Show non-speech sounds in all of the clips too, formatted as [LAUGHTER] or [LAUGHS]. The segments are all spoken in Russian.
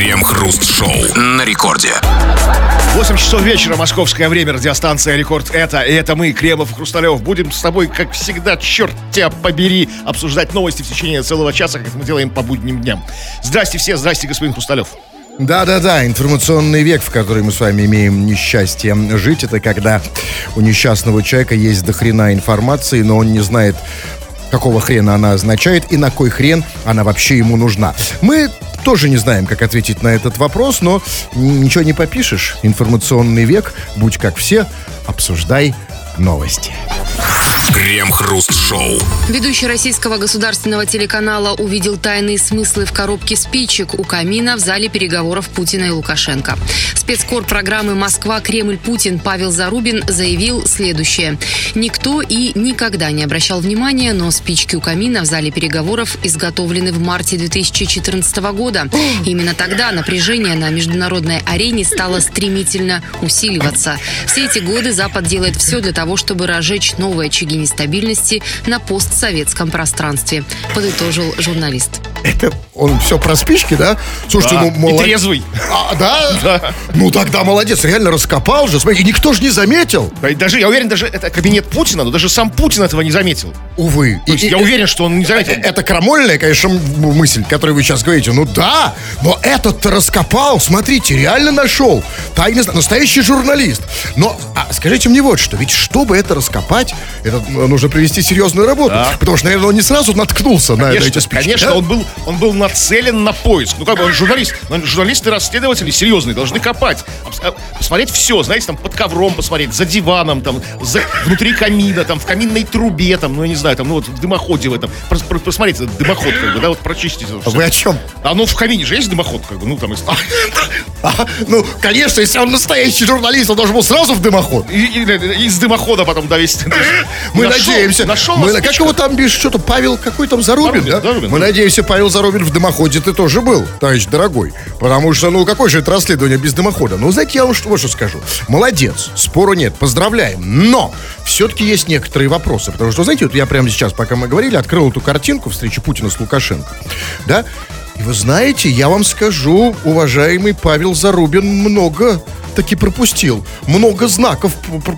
Крем-хруст-шоу на рекорде. 8 часов вечера, московское время, радиостанция «Рекорд» это, и это мы, Кремов и Хрусталев, будем с тобой, как всегда, черт тебя побери, обсуждать новости в течение целого часа, как это мы делаем по будним дням. Здрасте все, здрасте, господин Хрусталев. Да-да-да, информационный век, в который мы с вами имеем несчастье жить, это когда у несчастного человека есть дохрена информации, но он не знает, какого хрена она означает и на кой хрен она вообще ему нужна. Мы тоже не знаем, как ответить на этот вопрос, но ничего не попишешь. Информационный век, будь как все, обсуждай новости. Крем-хруст-шоу. Ведущий российского государственного телеканала увидел тайные смыслы в коробке спичек у камина в зале переговоров Путина и Лукашенко. Спецкор программы «Москва. Кремль. Путин» Павел Зарубин заявил следующее. Никто и никогда не обращал внимания, но спички у камина в зале переговоров изготовлены в марте 2014 года. Именно тогда напряжение на международной арене стало стремительно усиливаться. Все эти годы Запад делает все для того, чтобы разжечь новые очаги нестабильности на постсоветском пространстве, подытожил журналист. Это он все про спички, да? Слушайте, Да, ну и молодец. трезвый. А, да? Ну тогда молодец, реально раскопал же. Смотри, и никто же не заметил. Да и даже, я уверен, даже это кабинет Путина, но даже сам Путин этого не заметил. Увы. То есть И- я и- уверен, что он не заметил. Э, Это крамольная, конечно, мысль, которую вы сейчас говорите. Ну да, но этот-то раскопал, смотрите, реально нашел. Тайный, настоящий журналист. Но а, скажите мне вот что, ведь чтобы это раскопать, это м, нужно провести серьезную работу. Да. Потому что, наверное, он не сразу наткнулся на, на Конечно, эти спички. конечно, да? он был, он был нацелен на поиск. Ну, как бы он журналист. Но журналисты, расследователи серьезные, должны копать. А, Посмотреть все, знаете, там под ковром посмотреть, за диваном, там, за- внутри камина, там, в каминной трубе, там, ну, я не знаю, там, ну, вот в дымоходе в этом. Прос- про- Посмотрите, этот дымоход, как бы, да, вот прочистите. это. Вы о чем? А ну, в камине же есть дымоход, как бы, ну, там, [LAUGHS] ну, конечно, если он настоящий журналист, он должен был сразу в дымоход. И, из дымохода потом довести. [LAUGHS] Мы надеемся. Нашел мы, как его там бишь, что-то Павел какой там Зарубин, да? Мы надеемся, Павел Зарубин в дымоходе ты тоже был, товарищ дорогой. Потому что, ну, какое же это расследование без дымохода? Ну, знаете, я вам что, вот что скажу. Молодец, спору нет, поздравляем. Но все-таки есть некоторые вопросы. Потому что, знаете, вот я прямо сейчас, пока мы говорили, открыл эту картинку встречи Путина с Лукашенко. Да? И вы знаете, я вам скажу, уважаемый Павел Зарубин много таки пропустил. Много знаков п- п-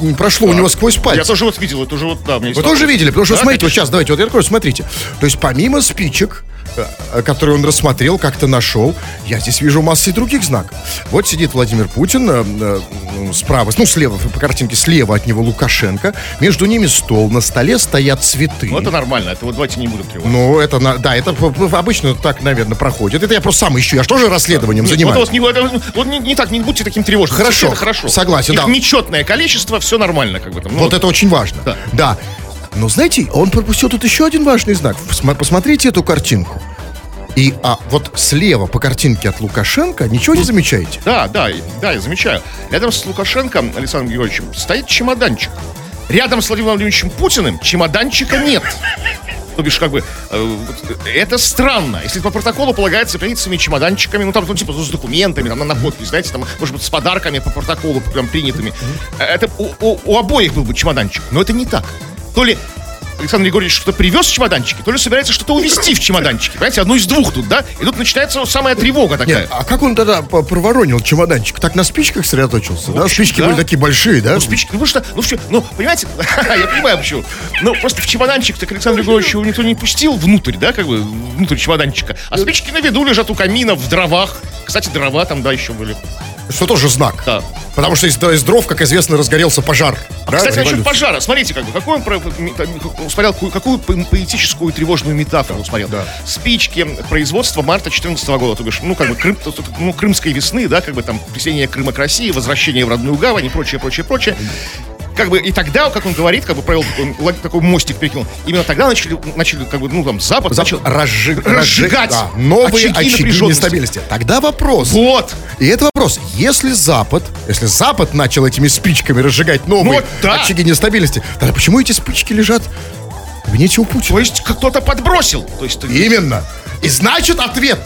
у- прошло у него сквозь пальцы. Я тоже вот видел, это уже вот, да, есть Вы тоже видели? Потому что, Да, смотрите, вот конечно. сейчас, давайте, вот я открою, смотрите. То есть, помимо спичек, э, которые он рассмотрел, как-то нашел, я здесь вижу массы других знаков. Вот сидит Владимир Путин, э, э, ну, справа, ну, слева, по картинке, слева от него Лукашенко. Между ними стол, на столе стоят цветы. Ну, это нормально, это вот давайте не будем тревожить. Ну, это, да, это обычно так, наверное, проходит. Это я просто сам ищу, я же тоже расследованием Нет, занимаюсь. Вот, вот, не, вот не, не так, не будьте таким тревожным. Хорошо, хорошо. согласен, Их да. нечетное количество, все нормально, как бы там. Ну, Вот это очень важно. Да. Да. Но знаете, он пропустил тут еще один важный знак. Посмотрите эту картинку. И а, вот слева по картинке от Лукашенко ничего не замечаете? Да, да, да, я замечаю. Рядом с Лукашенко Александром Григорьевичем стоит чемоданчик. Рядом с Владимиром Владимировичем Путиным чемоданчика нет. То бишь, как бы, э, это странно. Если по протоколу полагается приходить с своими чемоданчиками, ну, там, ну, типа, с документами, там, на, на подпись, знаете, там, может быть, с подарками по протоколу прям принятыми. Э, Это у, у- у обоих был бы чемоданчик. Но это не так. То ли Александр Григорьевич что-то привез в чемоданчике, то ли собирается что-то увезти в чемоданчике. Понимаете, одно из двух тут, да? И тут начинается самая тревога такая. Нет, а как он тогда проворонил чемоданчик? Так на спичках сосредоточился, да? общем, Спички да. были такие большие, да? Ну, спички, ну, потому что, ну, все, ну, понимаете, [LAUGHS] я понимаю, почему. Ну, просто в чемоданчик так Александр Григорьевич его никто не пустил внутрь, да, как бы, внутрь чемоданчика. А спички на виду лежат у камина, в дровах. Кстати, дрова там, да, еще были. Что тоже знак. Да. Потому что из, из дров, как известно, разгорелся пожар. А, да, кстати, насчет пожара. Смотрите, как бы, какой он м- усмотрел, какую, какую по- поэтическую тревожную метафору усмотрел. Да. Спички производства марта 14 года, то бишь, ну, как бы, Крым, ну, крымской весны, да, как бы там присоединение Крыма к России, возвращение в родную гавань и прочее, прочее, прочее. Как бы и тогда, как он говорит, как бы провел такой, такой мостик перекинул, именно тогда начали, начали как бы, ну, там, Запад, Запад начал разжиг- разжигать да, новые очаги очаги, нестабильности. Тогда вопрос. Вот. И это вопрос. Если Запад, если Запад начал этими спичками разжигать новые Вот да. очаги нестабильности, тогда почему эти спички лежат в кабинете у Путина? То есть кто-то подбросил. То есть, Именно. И значит ответ.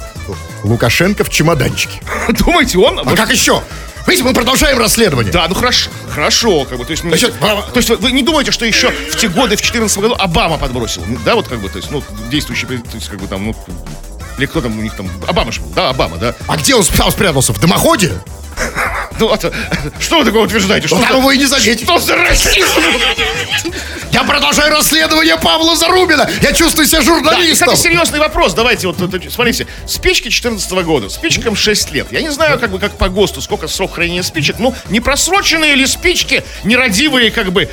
Лукашенко в чемоданчике. [LAUGHS] думаете, он... А как еще? Видите, мы продолжаем расследование. Да, ну хорошо, хорошо, как бы, то есть, Значит, то есть вы, не думаете, что еще в те годы, в 2014 году Обама подбросил, да, вот как бы, то есть, ну, действующий, то есть, как бы там, ну, Или кто там у них там, Обама же был, да, Обама, да. А где он спрятался? В дымоходе? Ну, а то- что вы такое утверждаете? Что Ну, за- и не заметить. Что за расизм? Я продолжаю расследование Павла Зарубина. Я чувствую себя Да, и, журналистом. кстати, серьезный вопрос. Давайте вот, смотрите. Спички 14 года. Спичкам 6 лет. Я не знаю, как бы, как по ГОСТу, сколько срок хранения спичек. Ну, не просроченные ли спички, нерадивые, как бы,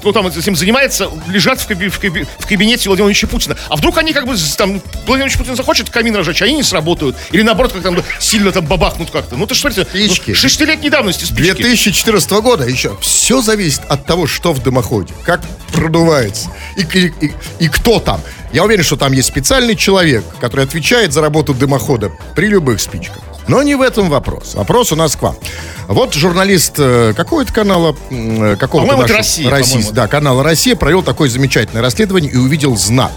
кто там этим занимается, лежат в, каби- в каби- в кабинете Владимира Владимировича Путина. А вдруг они, как бы, там, Владимир Владимирович Путин захочет камин разжечь, а они не сработают. Или, наоборот, как там сильно там бабахнут как-то. Ну, ты что, смотрите, Спички. ну, шестилетней давности спички. 2014 года еще. Все зависит от того, что в дымоходе, как продувается и, и- и- и кто там. Я уверен, что там есть специальный человек, который отвечает за работу дымохода при любых спичках. Но не в этом вопрос. Вопрос у нас к вам. Вот журналист э, какого-то канала, э, какого-то это нашего- «Россия», Российс- по-моему. да, канала «Россия» провел такое замечательное расследование и увидел знак.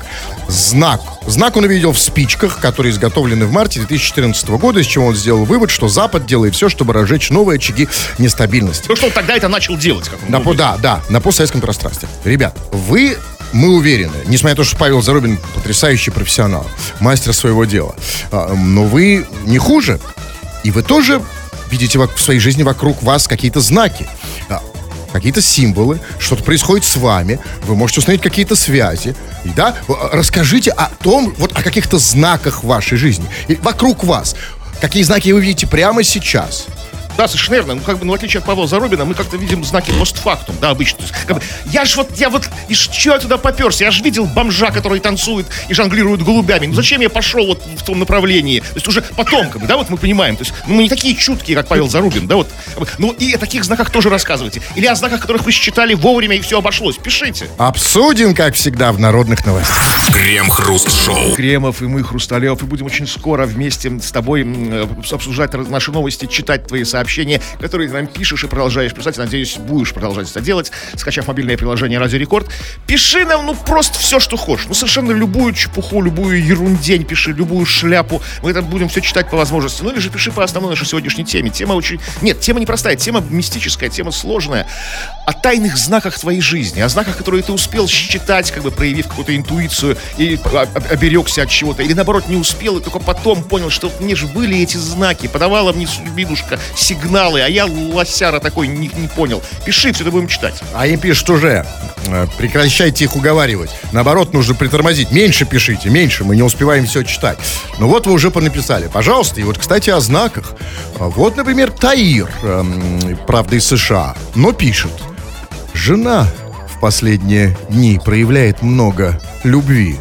Знак. Знак он увидел в спичках, которые изготовлены в марте 2014 года, из чего он сделал вывод, что Запад делает все, чтобы разжечь новые очаги нестабильности. Ну, что он тогда это начал делать, как он На, по- да, да, на постсоветском пространстве. Ребят, вы, мы уверены, несмотря на то, что Павел Зарубин потрясающий профессионал, мастер своего дела, а, но вы не хуже, и вы тоже видите в своей жизни вокруг вас какие-то знаки. а, Какие-то символы, что-то происходит с вами, вы можете установить какие-то связи. Да, расскажите о том, вот о каких-то знаках вашей жизни. И вокруг вас. Какие знаки вы видите прямо сейчас. Да, совершенно верно. Ну, как бы, ну, в отличие от Павла Зарубина, мы как-то видим знаки постфактум, да, обычно. То есть, как бы, я ж вот, я вот, и что я туда поперся? Я же видел бомжа, который танцует и жонглирует голубями. Ну, зачем я пошел вот в том направлении? То есть, уже потом, как бы, да, вот мы понимаем. То есть, ну, мы не такие чуткие, как Павел Зарубин, да, вот. Как бы, Ну, и о таких знаках тоже рассказывайте. Или о знаках, которых вы считали вовремя и все обошлось. Пишите. Обсудим, как всегда, в народных новостях. Крем-хруст-шоу. Кремов и мы, Хрусталев, и будем очень скоро вместе с тобой э, обсуждать наши новости, читать твои сообщения, которые ты нам пишешь и продолжаешь писать. Надеюсь, будешь продолжать это делать, скачав мобильное приложение Радио Рекорд. Пиши нам, ну, просто все, что хочешь. Ну, совершенно любую чепуху, любую ерундень пиши, любую шляпу. Мы это будем все читать по возможности. Ну, или же пиши по основной нашей сегодняшней теме. Тема очень... Нет, тема непростая, тема мистическая, тема сложная. О тайных знаках твоей жизни, о знаках, которые ты успел считать, как бы проявив какую-то интуицию и об- об- оберегся от чего-то. Или наоборот, не успел и только потом понял, что мне же были эти знаки. Подавала мне судьбинушка сигналы, а я лосяра такой не, не понял. Пиши, все это будем читать. А им пишут уже, э, прекращайте их уговаривать. Наоборот, нужно притормозить. Меньше пишите, меньше, мы не успеваем все читать. Ну вот вы уже понаписали. Пожалуйста, и вот, кстати, о знаках. А Вот, например, Таир, эм, правда, из США, но пишет. Жена в последние дни проявляет много любви.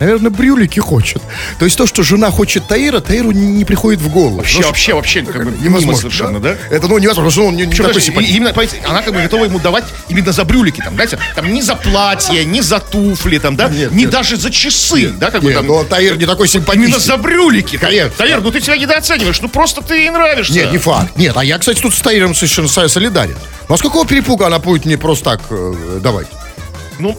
Наверное, брюлики хочет. То есть то, что жена хочет Таира, Таиру не, не приходит в голову. Вообще, Ну, вообще, вообще, как бы невозможно, совершенно, да? Это, ну, невозможно, потому что он не, не Причем, такой симпатичный. именно, понимаете, она как бы готова ему давать именно за брюлики, там, знаете, там не за платье, не за туфли, там, да, Нет, не нет. даже за часы, да, как бы Нет, там. но Таир не такой симпатичный. Именно за брюлики. Конечно. Таир, ну ты себя недооцениваешь, ну просто ты ей нравишься. Нет, не факт. Нет, а я, кстати, тут с Таиром совершенно со- солидарен. Ну а с какого перепуга она будет мне просто так э, давать? Ну,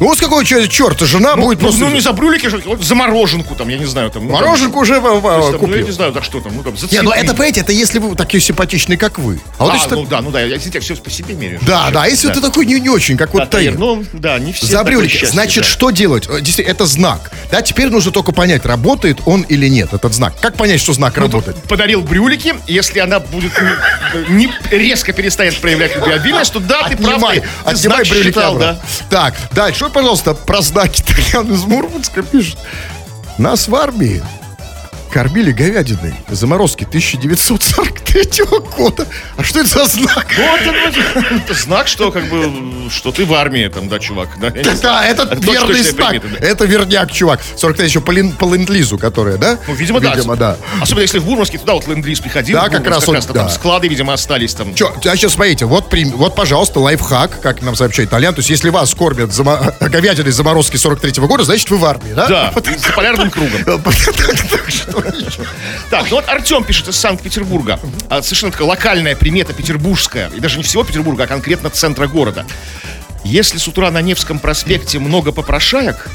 Ну вот с какого чер- черта жена ну, будет ну, просто... ну, не за брюлики, вот за мороженку, там, я не знаю, там. ну, там, Мороженку уже э, то есть, э, там, ну, я купил. не знаю, за что там, ну там, за Не, ну это, понимаете, это если вы такие симпатичные, как вы. А вот А, если ну так- да, ну да, я я все по себе меряю. Да, да, если Да. ты такой не, не очень, как Да, вот Таир. Ну, да, не все. За брюлики. счастье, Значит, да. что делать? Э, Действительно, это знак. Да, теперь нужно только понять, работает он или нет, этот знак. Как понять, что знак Ну, работает? подарил брюлики, если она будет не, не резко перестанет проявлять любвеобильность, то да, ты прав, Отнимай, отнимай брюлики да. Так, дальше, вот, пожалуйста, про знаки. Тарьян из Мурманска пишет. Нас в армии кормили говядиной заморозки 1943 года. А что это за знак? Ну, это, это знак, что как бы, что ты в армии, там, да, чувак. Да, Да, знаю. это [LAUGHS] верный знак. приметы, да. Это верняк, чувак. 43 еще по, по ленд-лизу, которая, да? Ну, видимо, да. Видимо, да. Особенно если в Бурманске туда вот ленд-лиз приходил. Да, как раз он, там да. склады, видимо, остались там. Че, а сейчас смотрите, вот, вот, пожалуйста, лайфхак, как нам сообщает Толян. То есть, если вас кормят зама- [LAUGHS] говядиной заморозки 43 года, значит, вы в армии, да? Да, за полярным кругом. [LAUGHS] Так, ну вот Артем пишет из Санкт-Петербурга. А, Совершенно такая локальная примета петербургская. И даже не всего Петербурга, а конкретно центра города. Если с утра на Невском проспекте много попрошаек,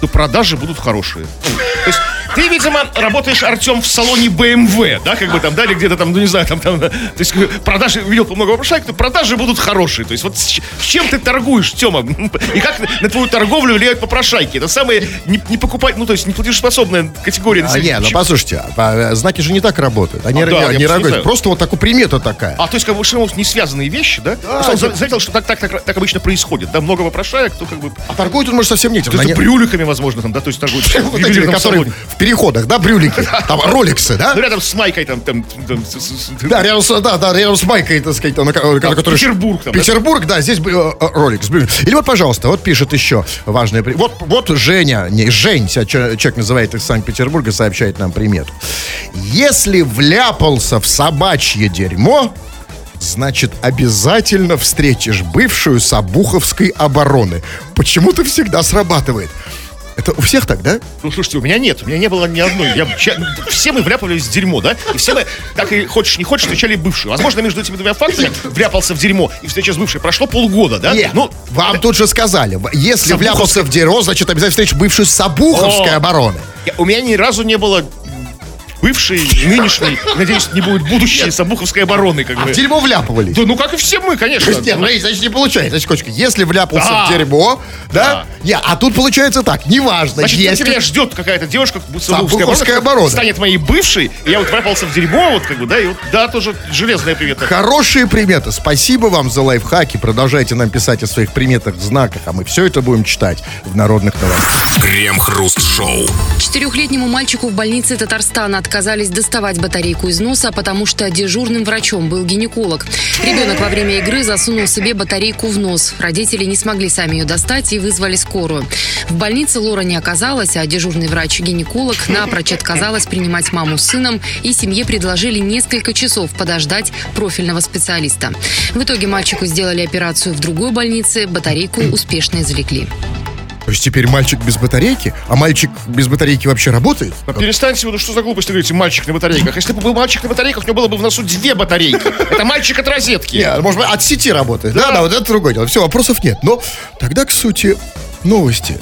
то продажи будут хорошие. То есть ты, видимо, работаешь, Артем, в салоне BMW, да, как бы там, да, или где-то там, ну не знаю, там, там, да. то есть продажи, видел по много то продажи будут хорошие. То есть вот с, с чем ты торгуешь, Тема? [LAUGHS] И как на, твою торговлю влияют попрошайки? Это самые не, не покупать, ну то есть не платежеспособная категория А, не, ну послушайте, а, а, знаки же не так работают. Они А, да, просто не работают. Просто вот такая примета такая. А, то есть, как бы, что не связанные вещи, да? Просто он за- заметил, что так, так, так, так обычно происходит. Да, много вопрошаек, то как бы... А торгует он, может, совсем не есть не- брюликами, возможно, там, да, то есть ювелирном [LAUGHS] которые в переходах, да, брюлики, [LAUGHS] там, роликсы, да? Ну, рядом с Майкой там, там, там, с- Да, рядом с, да, да, рядом с Майкой, так сказать, там, на на который... Петербург там, да? Петербург, да, здесь э, э, ролик. с. Или вот, пожалуйста, вот пишет еще важное... Вот, вот Женя, не, Жень, себя человек называет из Санкт-Петербурга, сообщает нам примету. Если вляпался в собачье дерьмо, значит, обязательно встретишь бывшую Сабуховской обороны. Почему-то всегда срабатывает. Это у всех так, да? Ну, слушайте, у меня нет, у меня не было ни одной. Я, ча- все мы вляпывались в дерьмо, да? И все мы, так и хочешь не хочешь, встречали бывшую. Возможно, между этими двумя фактами вляпался в дерьмо и встреча с бывшей прошло полгода, да? Нет, Ну, вам тут же сказали, если вляпался в дерьмо, значит, обязательно встретишь бывшую Сабуховской О. обороны. я- у меня ни разу не было бывшей, нынешней, [LAUGHS] надеюсь, не будет будущей Сабуховской обороны, как А бы. в дерьмо вляпывались. Да, ну как и все мы, конечно. [LAUGHS] Нет, смотрите, значит, не получается. Значит, Кочка, если вляпался Да. в дерьмо, да? Да. Не, а тут получается так, неважно, Значит, если... меня ждет какая-то девушка, Сабуховская оборона. станет моей бывшей, и я вот вляпался в дерьмо, вот как бы, да, и вот, да, тоже железная привет. Хорошие приметы. Спасибо вам за лайфхаки. Продолжайте нам писать о своих приметах, знаках, а мы все это будем читать в народных новостях. Крем-хруст-шоу. Четырехлетнему мальчику в больнице Татарстана отказались доставать батарейку из носа, потому что дежурным врачом был гинеколог. Ребенок во время игры засунул себе батарейку в нос. Родители не смогли сами ее достать и вызвали скорую. В больнице Лора не оказалась, а дежурный врач-гинеколог напрочь отказалась принимать маму с сыном, и семье предложили несколько часов подождать профильного специалиста. В итоге мальчику сделали операцию в другой больнице, батарейку успешно извлекли. То есть теперь мальчик без батарейки? А мальчик без батарейки вообще работает? Да перестаньте, вы, ну что за глупости говорите, мальчик на батарейках. Если бы был мальчик на батарейках, у него было бы в носу две батарейки. Это мальчик от розетки. Не, может быть, от сети работает. Да, да, вот это другое дело. Все, вопросов нет. Но тогда к сути новости.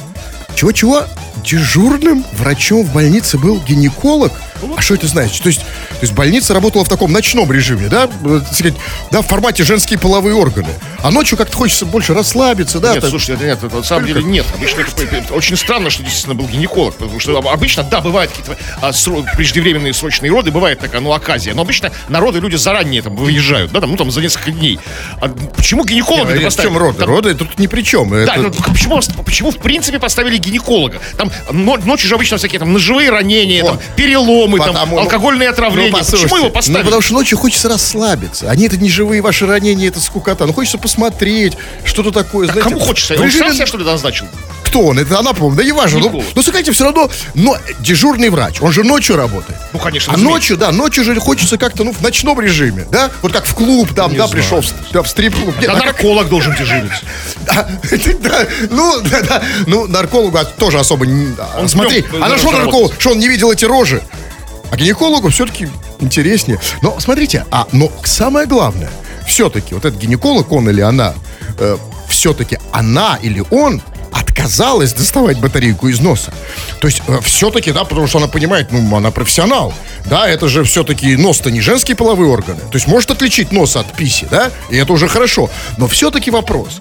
Чего-чего? Дежурным врачом в больнице был гинеколог? А что это значит? То есть, то есть больница работала в таком ночном режиме, да? Э, сказать, да, в формате женские половые органы. А ночью как-то хочется больше расслабиться, да? Нет, так- слушайте, это нет, это на самом деле нет. Обычно это, очень странно, что действительно был гинеколог, потому что обычно, да, бывают какие-то а, сро- преждевременные срочные роды, бывает такая, ну, оказия, но обычно народы люди заранее там выезжают, да, там, ну, там, за несколько дней. А почему гинеколога Нет, в поставили? чем роды? Там- Роды тут ни при чем. Да, Это- ну, почему, почему в принципе поставили гинеколога? Там но- ночью же обычно всякие там ножевые ранения, Вот. там, переломы, там, Потому- алкогольные отравления. Ну, почему его Ну, поставили? потому что ночью хочется расслабиться. Они это не живые ваши ранения, это скукота. Ну, хочется посмотреть, что-то такое. А знаете, кому хочется? в Он сам себя что ли назначил? Кто он? Это она, по-моему, да не важно. Ну, ну, смотрите, все равно, но дежурный врач, он же ночью работает. Ну, конечно, А ночью, да, ночью же хочется как-то, ну, в ночном режиме, да? Вот как в клуб там, Не да, знаю. пришел, в, да, в стрип-клуб. А как- нарколог должен дежурить. да, [LAUGHS] [LAUGHS] да, ну, да, да, ну, наркологу тоже особо не... а, Он смотри, а на что нарколог? Что он не видел эти рожи? А гинекологу все-таки интереснее. Но смотрите, а, но самое главное, все-таки вот этот гинеколог, он или она, все-таки она или он отказалась доставать батарейку из носа. То есть все-таки, да, потому что она понимает, ну, она профессионал. Да, это же все-таки нос-то не женские половые органы. То есть может отличить нос от писи, да, и это уже хорошо. Но все-таки вопрос.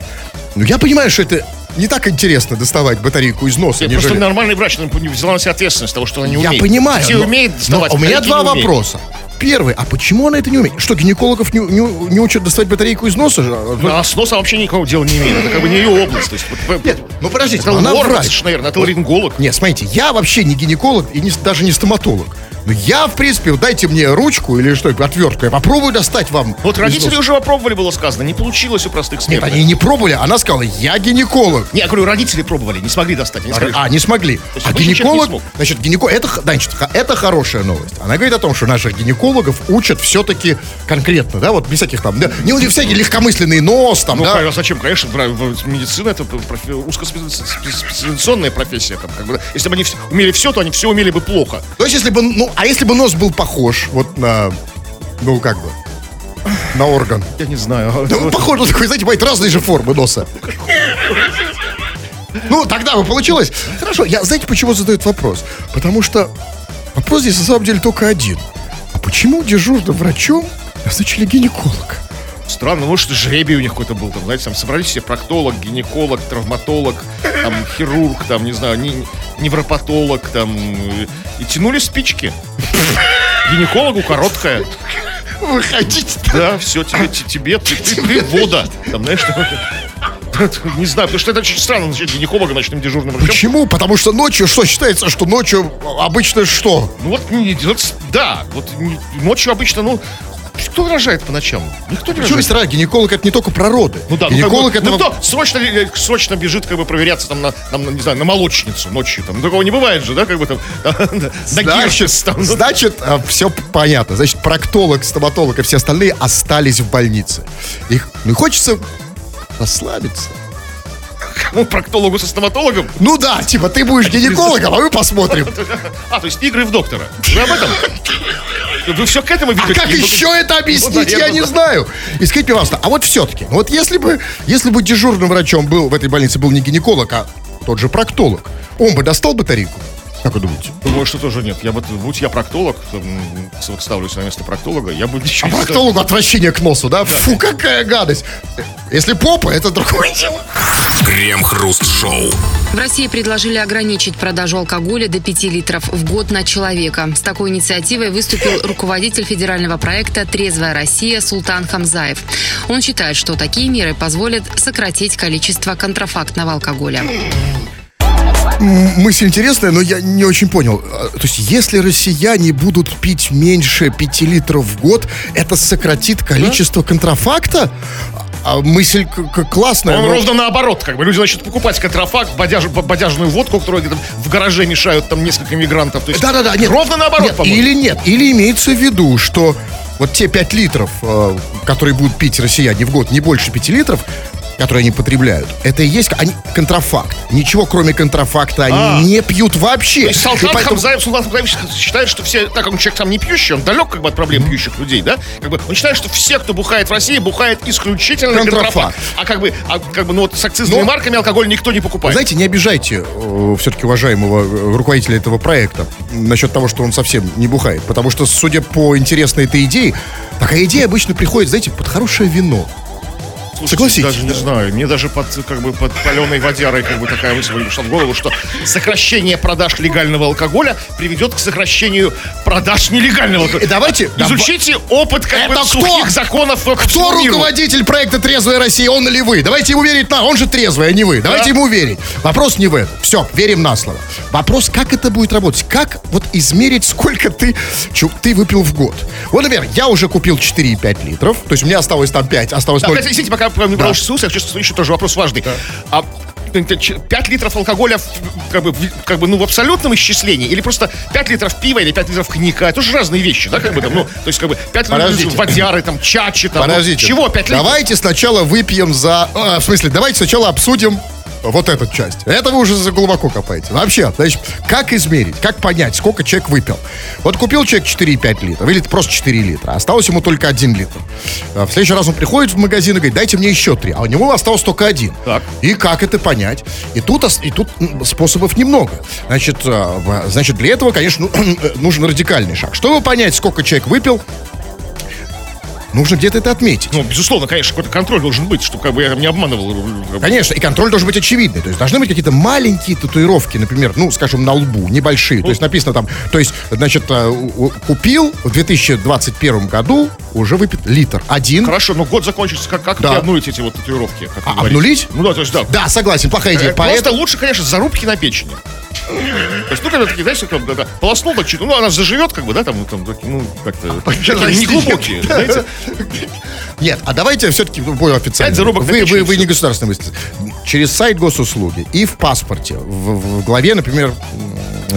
Ну, я понимаю, что это не так интересно доставать батарейку из носа, Нет, нежели... Просто нормальный врач ну, взяла на себя ответственность того, что она не Я умеет. понимаю. Все но- умеют но доставать. у меня два вопроса. Первый, а почему она это не умеет? Что, гинекологов не, не- не учат доставать батарейку из носа? Она с носом вообще никакого дела не имеет. Это как бы не ее область. То есть, вот, Нет, ну подождите, это она лор, врач. наверное, это ларинголог. Нет, смотрите, я вообще не гинеколог и не, даже не стоматолог. Но я, в принципе, вот дайте мне ручку или что, отвертку, я попробую достать вам. Вот родители уже попробовали, было сказано. Не получилось у простых Нет, смертных. они не пробовали, она сказала, я гинеколог. Не, я говорю, родители пробовали, не смогли достать. Они сказали, А, не смогли. А не гинеколог, смог. значит, гинеколог, это, значит, это хорошая новость. Она говорит о том, что наших гинекологов учат все-таки конкретно, да, вот без всяких там, да, не вот всякие легкомысленный нос там, Ну, да. а зачем, конечно, медицина это профи- узкоспециализационная профессия. Там, как бы. Если бы они умели все, то они все умели бы плохо. То есть, если бы, ну, а если бы нос был похож вот на, ну, как бы, на орган. Я не знаю. Да, он похож, он такой, знаете, бывает разные же формы носа. Ну, тогда бы получилось. Хорошо, я, знаете, почему задают вопрос? Потому что вопрос здесь на самом деле только один. А почему дежурным врачом назначили гинеколог? Странно, может, жребий у них какой-то был, там, знаете, там собрались все проктолог, гинеколог, травматолог, там, хирург, там, не знаю, не, невропатолог, там, и тянули спички. Гинекологу короткая. Выходите. Да, все, тебе, те- тебе, ты, ты, ты вода. Там, знаешь, не знаю, потому что это очень странно начать гинеколога ночным дежурным врачом. Почему? Потому что ночью, что считается, что ночью обычно что? Ну вот, да, вот ночью обычно, ну, кто рожает по ночам? Никто не Почему рожает. есть? Гинеколог это не только про роды. Ну да, ну, гинеколог как бы, это... ну кто срочно, э, срочно бежит, как бы проверяться там на, там, не знаю, на молочницу ночью, там, такого не бывает же, да, как бы там, [LAUGHS] на Значит, там, ну, значит все понятно. Значит, проктолог, стоматолог и все остальные остались в больнице. Их, ну, хочется расслабиться. кому проктологу со стоматологом? Ну да, типа, ты будешь гинекологом, а мы посмотрим. [LAUGHS] А, то есть игры в доктора. Вы об этом? [LAUGHS] Вы все к этому А ведете? как Ну, еще это объяснить, ну, я не знаю. И скажите, пожалуйста, а вот все-таки, вот если бы, если бы дежурным врачом был в этой больнице был не гинеколог, а тот же проктолог, он бы достал батарейку? Как вы думаете? Думаю, что тоже нет. Я бы, будь я проктолог, вот ставлюсь на место проктолога, я бы ничего А не проктологу отвращение к носу, да? Фу, какая гадость. Если попа, это другое дело. Крем-хруст-шоу. В России предложили ограничить продажу алкоголя до 5 литров в год на человека. С такой инициативой выступил руководитель федерального проекта «Трезвая Россия» Султан Хамзаев. Он считает, что такие меры позволят сократить количество контрафактного алкоголя. Мысль интересная, но я не очень понял. А, То есть, если россияне будут пить меньше 5 литров в год, это сократит количество контрафакта? А мысль к- к- классная. Он но- ровно наоборот, как бы люди начнут покупать контрафакт, бодяж- бодяжную водку, которую где-то в гараже мешают там несколько мигрантов. Да-да-да, нет. ровно наоборот, Нет, по-моему. Или нет, или имеется в виду, что вот те 5 литров, э, которые будут пить россияне в год, не больше 5 литров, которые они потребляют, это и есть они, контрафакт. Ничего, кроме контрафакта, они А. не пьют вообще. То есть Салтан поэтому- Хамзаев, Султан считает, что все, так как он человек сам не пьющий, он далек как бы от проблем пьющих людей, да? Как бы он считает, что все, кто бухает в России, бухает исключительно Контрафакт. контрафакт. А как бы, а как бы, ну вот с акцизными Но- марками алкоголь никто не покупает. Знаете, не обижайте все-таки уважаемого э, руководителя этого проекта насчет того, что он совсем не бухает. Потому что, судя по интересной этой идее, такая идея обычно приходит, знаете, под хорошее вино. Слушайте, согласитесь, Даже не да. знаю. Мне даже под, как бы, под паленой водярой как бы такая мысль пришла в голову, что сокращение продаж легального алкоголя приведет к сокращению продаж нелегального алкоголя. И давайте- Изучите опыт как бы, Это кто? сухих законов Кто всему миру. руководитель проекта «Трезвая Россия», он или вы? Давайте ему верить на... Он же трезвый, а не вы. Давайте Да. ему верить. Вопрос не в этом. Все, верим на слово. Вопрос, как это будет работать? Как вот измерить, сколько ты, чё, ты выпил в год? Вот, например, я уже купил 4,5 литров. То есть у меня осталось там 5, осталось Да, 0. кстати, извините, пока пока не Да. продолжится я хочу еще тоже вопрос важный. А 5 литров алкоголя в- как бы, как бы, ну, в абсолютном исчислении или просто 5 литров пива или 5 литров коньяка, это же разные вещи, да, как бы там, ну, то есть как бы 5 литров Подождите. водяры, там, чачи, там, ну, Подождите. чего 5 литров? Давайте сначала выпьем за... а, в смысле, давайте сначала обсудим вот эту часть. Это вы уже за глубоко копаете. Вообще, значит, как измерить, как понять, сколько человек выпил? Вот купил человек 4,5 литра, или просто 4 литра, осталось ему только 1 литр. А В следующий раз он приходит в магазин и говорит, дайте мне еще 3, а у него осталось только один. Так. И как это понять? И тут, и тут способов немного. Значит, а, значит, для этого, конечно, ну, [CLEARS THROAT] нужен радикальный шаг. Чтобы понять, сколько человек выпил, нужно где-то это отметить. Ну, безусловно, конечно, какой-то контроль должен быть, чтобы как бы я не обманывал. как бы. Конечно, и контроль должен быть очевидный. То есть должны быть какие-то маленькие татуировки, например, ну, скажем, на лбу, небольшие. То есть написано там, то есть, значит, э, купил в 2021 году, уже выпит литр. Один. Хорошо, но год закончится, как, как Да. обнулить эти вот татуировки? Как А, говорите? обнулить? Ну да, то есть да. Да, согласен, плохая идея. Э, Просто Поэтому... лучше, конечно, зарубки на печени. Когда такие, знаете, как, да, да, полоснул так чуть, ну, она заживет, как бы, да, там, там, ну, как-то, [LAUGHS] такие неглубокие, знаете. Нет, а давайте все-таки более официально. Вы, вы, вы не государственный мыслитель. Через сайт госуслуги и в паспорте, в, в главе, например,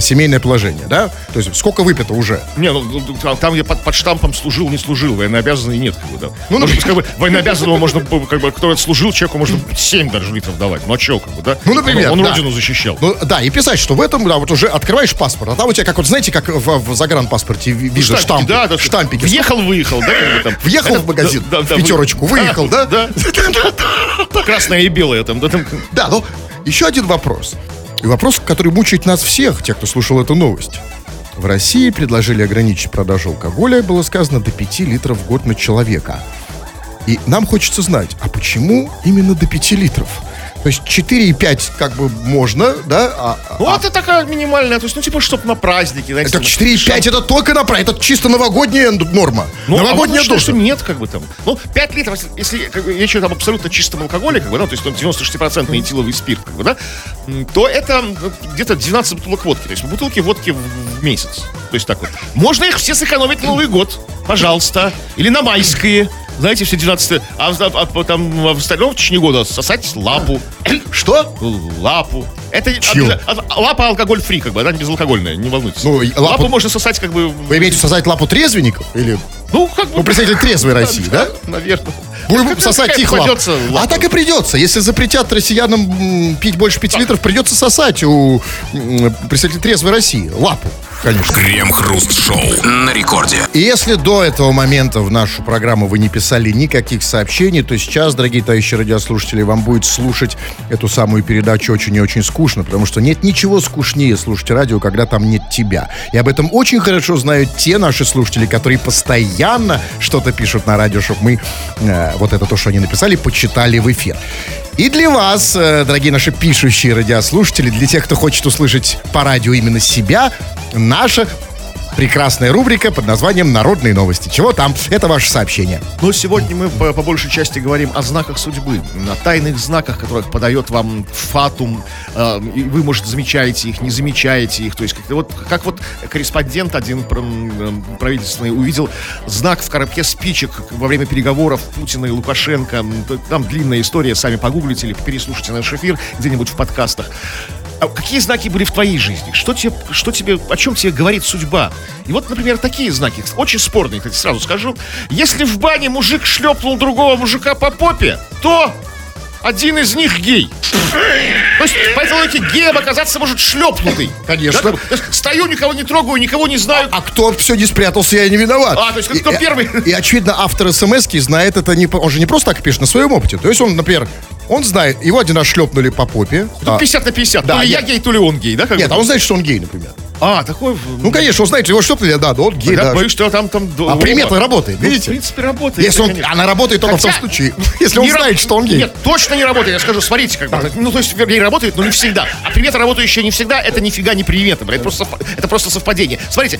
семейное положение, да? То есть сколько выпито уже? Не, ну, ну, там, там я под, под штампом служил, не служил, военнообязанный нет, как бы, да. Ну, быть, как бы, военнообязанного можно, как бы, кто служил, человеку можно 7 даже литров давать, ну, а чё, как бы, да? Ну, например, Он, он да. родину защищал. Ну, да, и писать, что в этом, да, вот уже открываешь паспорт, а там у тебя, как вот, знаете, как в, в загранпаспорте ви- вижу Штампики, штампы, да, да, штампики. Въехал, выехал, да, там. Въехал Это- в магазин, да, да, в пятерочку, вы- выехал, да? Да. [LAUGHS] Красное и белое там, да, там. Да, но еще один вопрос. И вопрос, который мучает нас всех, тех, кто слушал эту новость. В России предложили ограничить продажу алкоголя, было сказано, до 5 литров в год на человека. И нам хочется знать, а почему именно до 5 литров? То есть 4,5 как бы можно, да? А, Ну, а- это такая минимальная, то есть, ну, типа, чтоб на праздники, знаете. там, 4,5 это только на пра- это чисто новогодняя норма. Ну, новогодняя а вот что нет, как бы там. Ну, 5 литров, если как бы, речь идет об абсолютно чистом алкоголе, как бы, да, то есть там 96% этиловый спирт, как бы, да, то это м, где-то 12 бутылок водки. То есть бутылки водки в месяц. То есть так вот. Можно их все сэкономить на Новый год, пожалуйста. Или на майские. Знаете, все 12 а, а, а там в остальном в течение года сосать лапу. [CLEARS THROAT] Что? Лапу. Это обяза- а- лапа алкоголь фри, как бы, она безалкогольная, не волнуйтесь. Ну, лапу... лапу- можно сосать, как бы. Вы имеете создать лапу трезвенников? Или Ну, как бы. ну, представитель трезвой России, да? [LAUGHS] Наверное. Будем сосать их лапу. придется А так и придется. Если запретят россиянам пить больше 5 литров, придется сосать у представителей трезвой России. Лапу, конечно. Крем-хруст-шоу на рекорде. И если до этого момента в нашу программу вы не писали никаких сообщений, то сейчас, дорогие товарищи радиослушатели, вам будет слушать эту самую передачу очень и очень скучно, потому что нет ничего скучнее слушать радио, когда там нет тебя. И об этом очень хорошо знают те наши слушатели, которые постоянно что-то пишут на радио, чтобы мы э, вот это то, что они написали, почитали в эфир. И для вас, э, дорогие наши пишущие радиослушатели, для тех, кто хочет услышать по радио именно себя, наша прекрасная рубрика под названием «Народные новости». Чего там? Это ваше сообщение. Но сегодня мы по, по большей части говорим о знаках судьбы, о тайных знаках, которых подает вам фатум. э, и вы, может, замечаете их, не замечаете их. То есть, как, вот, как вот корреспондент один м, правительственный увидел знак в коробке спичек во время переговоров Путина и Лукашенко. Там длинная история, сами погуглите или переслушайте наш эфир где-нибудь в подкастах. А какие знаки были в твоей жизни? Что тебе, что тебе, о чем тебе говорит судьба? И вот, например, такие знаки, очень спорные, кстати, сразу скажу. Если в бане мужик шлепнул другого мужика по попе, то один из них гей. То есть, по этой логике, геем оказаться может шлепнутый. Конечно. Да, есть, стою, никого не трогаю, никого не знаю. А кто все не спрятался, я не виноват. А, то есть, кто И- первый? И, очевидно, автор смс знает это не... Он же не просто так пишет, на своем опыте. То есть он, например, он знает, его один раз шлепнули по попе. Тут А, 50 на 50. Да, то ли я нет. гей, то ли он гей, да? как Нет, бы? а он знает, что он гей, например. А, такой... Ну, конечно, он знает, его шлепнули, да, да, он гей, Я да. боюсь, что там... там А примета работает, Ну, в видите? принципе, работает. Если он, конечно. она работает только в том Хотя- случае, [LAUGHS] если он знает, что он гей. Нет, точно не работает. Я скажу, смотрите, как бы. Ну, то есть, вернее, работает, но не всегда. А примета, работающая не всегда, это нифига не примета, блядь. Просто, это просто совпадение. Смотрите,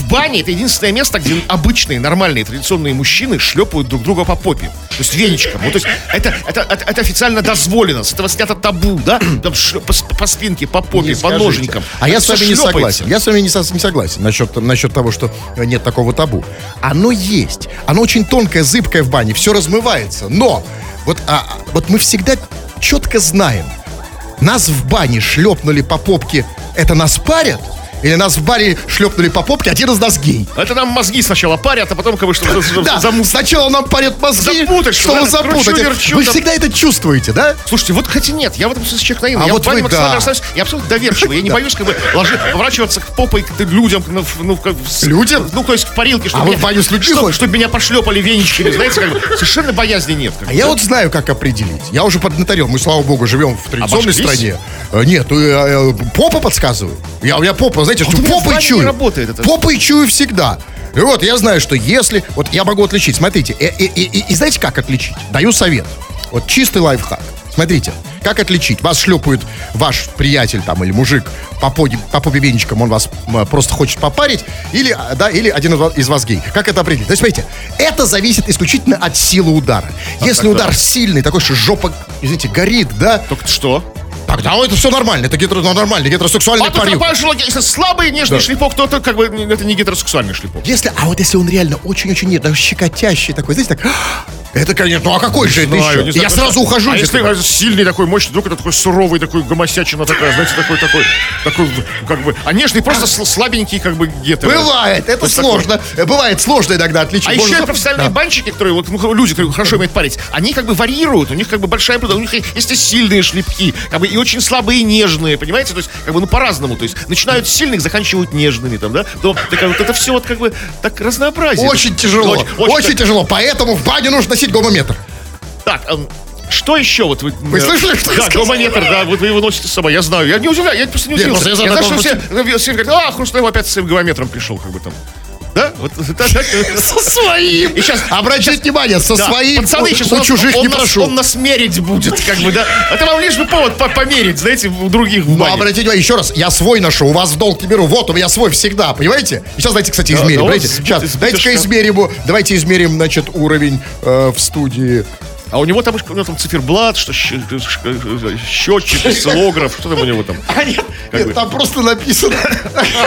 в бане это единственное место, где обычные, нормальные, традиционные мужчины шлепают друг друга по попе. То есть веничком. Ну, то есть это, это, это, это официально дозволено. С этого снято табу, да? [CLEARS THROAT] Там шлё- по, по спинке, по попе, Не по скажите. ноженькам. А я Это с вами не согласен. Я с вами не, со- не согласен насчет, насчет того, что нет такого табу. Оно есть. Оно очень тонкое, зыбкое в бане. Все размывается. Но вот, а, вот мы всегда четко знаем. Нас в бане шлепнули по попке. Это нас парят? Или нас в баре шлепнули по попке, один из нас гей? Это нам мозги сначала парят, а потом как бы что Да, сначала нам парят мозги, Запутать, что чтобы запутать. Вы всегда это чувствуете, да? Слушайте, вот хотя нет, я в этом смысле человек наивный. А я вот в бане вы, максимально да. расслабляюсь. Я абсолютно доверчивый. Я не [LAUGHS] боюсь как бы поворачиваться к попой к людям. Ну, ну, как, Людям? Ну, то есть в парилке. чтобы А вы меня- в баню с людьми чтоб- ходите? Чтобы меня пошлепали веничками, знаете, как бы. Совершенно боязни нет. А я вот знаю, как определить. Я уже поднаторел. Мы, слава богу, живем в традиционной обошлись? стране. Э, Нет, э, э, попа подсказывает. Я, я попа, знаете, что у меня в попой чую. работает это. Попой чую всегда. И вот я знаю, что если... Вот я могу отличить. Смотрите, э, э, э, э, и знаете, как отличить? Даю совет. Вот чистый лайфхак. Смотрите, как отличить? Вас шлепает ваш приятель там или мужик по, поде, по попе веничкам, он вас просто хочет попарить, или, а, да, или один из вас, гей. Как это определить? То есть, смотрите, это зависит исключительно от силы удара. Если так, удар так. сильный, такой, что жопа, извините, горит, да, Только что? Тогда это все нормально. Это гетеро, ну, нормальный гетеросексуальный А же логика. Если слабый нежный Да. шлепок, то это как бы это не гетеросексуальный шлепок. Если, а вот если он реально очень-очень нет, даже щекотящий такой, знаете, так, это, конечно, ну а какой же это еще? Я просто- сразу ухожу. А если сильный такой, мощный, вдруг это такой суровый, такой гомосячина такая, знаете, такой, такой, такой, как бы, а нежный просто сл- слабенький, как бы гетero. Бывает, это сложно. Бывает сложно иногда отличить. А еще профессиональные банщики, которые, вот, ну, люди, которые хорошо умеют парить, они как бы варьируют, у них как бы большая у них есть и сильные шлепки, как бы и очень слабые и нежные, понимаете, то есть как бы ну по-разному, то есть начинают с сильных, заканчивают нежными, там, да, то, так, вот это все вот как бы так разнообразие. Очень тяжело, Очень- очень, очень тяжело. Поэтому в бане нужно носить гомометр. Так, эм, Что еще вот вы... Вы э, слышали, что я Да, сказал? гомометр, да, вот вы его носите с собой, я знаю. Я не удивляюсь, я просто не Нет, удивился. просто я Я знаю, что все, все говорят, а, Хрусталев опять с своим гомометром пришел, как бы там. Да? Вот, да, да. Со своим. И сейчас- Обратите внимание, со Да, своим пацаны, у- сейчас у он, чужих он не нас, прошу. он нас мерить будет, как бы, да. Это вам лишь бы повод по- померить, знаете, у других Ну, обратите внимание, еще раз, я свой ношу, у вас в долг не беру. Вот, у меня свой всегда, понимаете? И сейчас давайте, кстати, измерим. да с- сейчас, бутышка. измерим, давайте измерим, значит, уровень э, в студии. А у него там, у него там циферблат, что щ- щ- счетчик, осциллограф, что там у него там? [LAUGHS] А нет, Как нет, бы. там просто написано.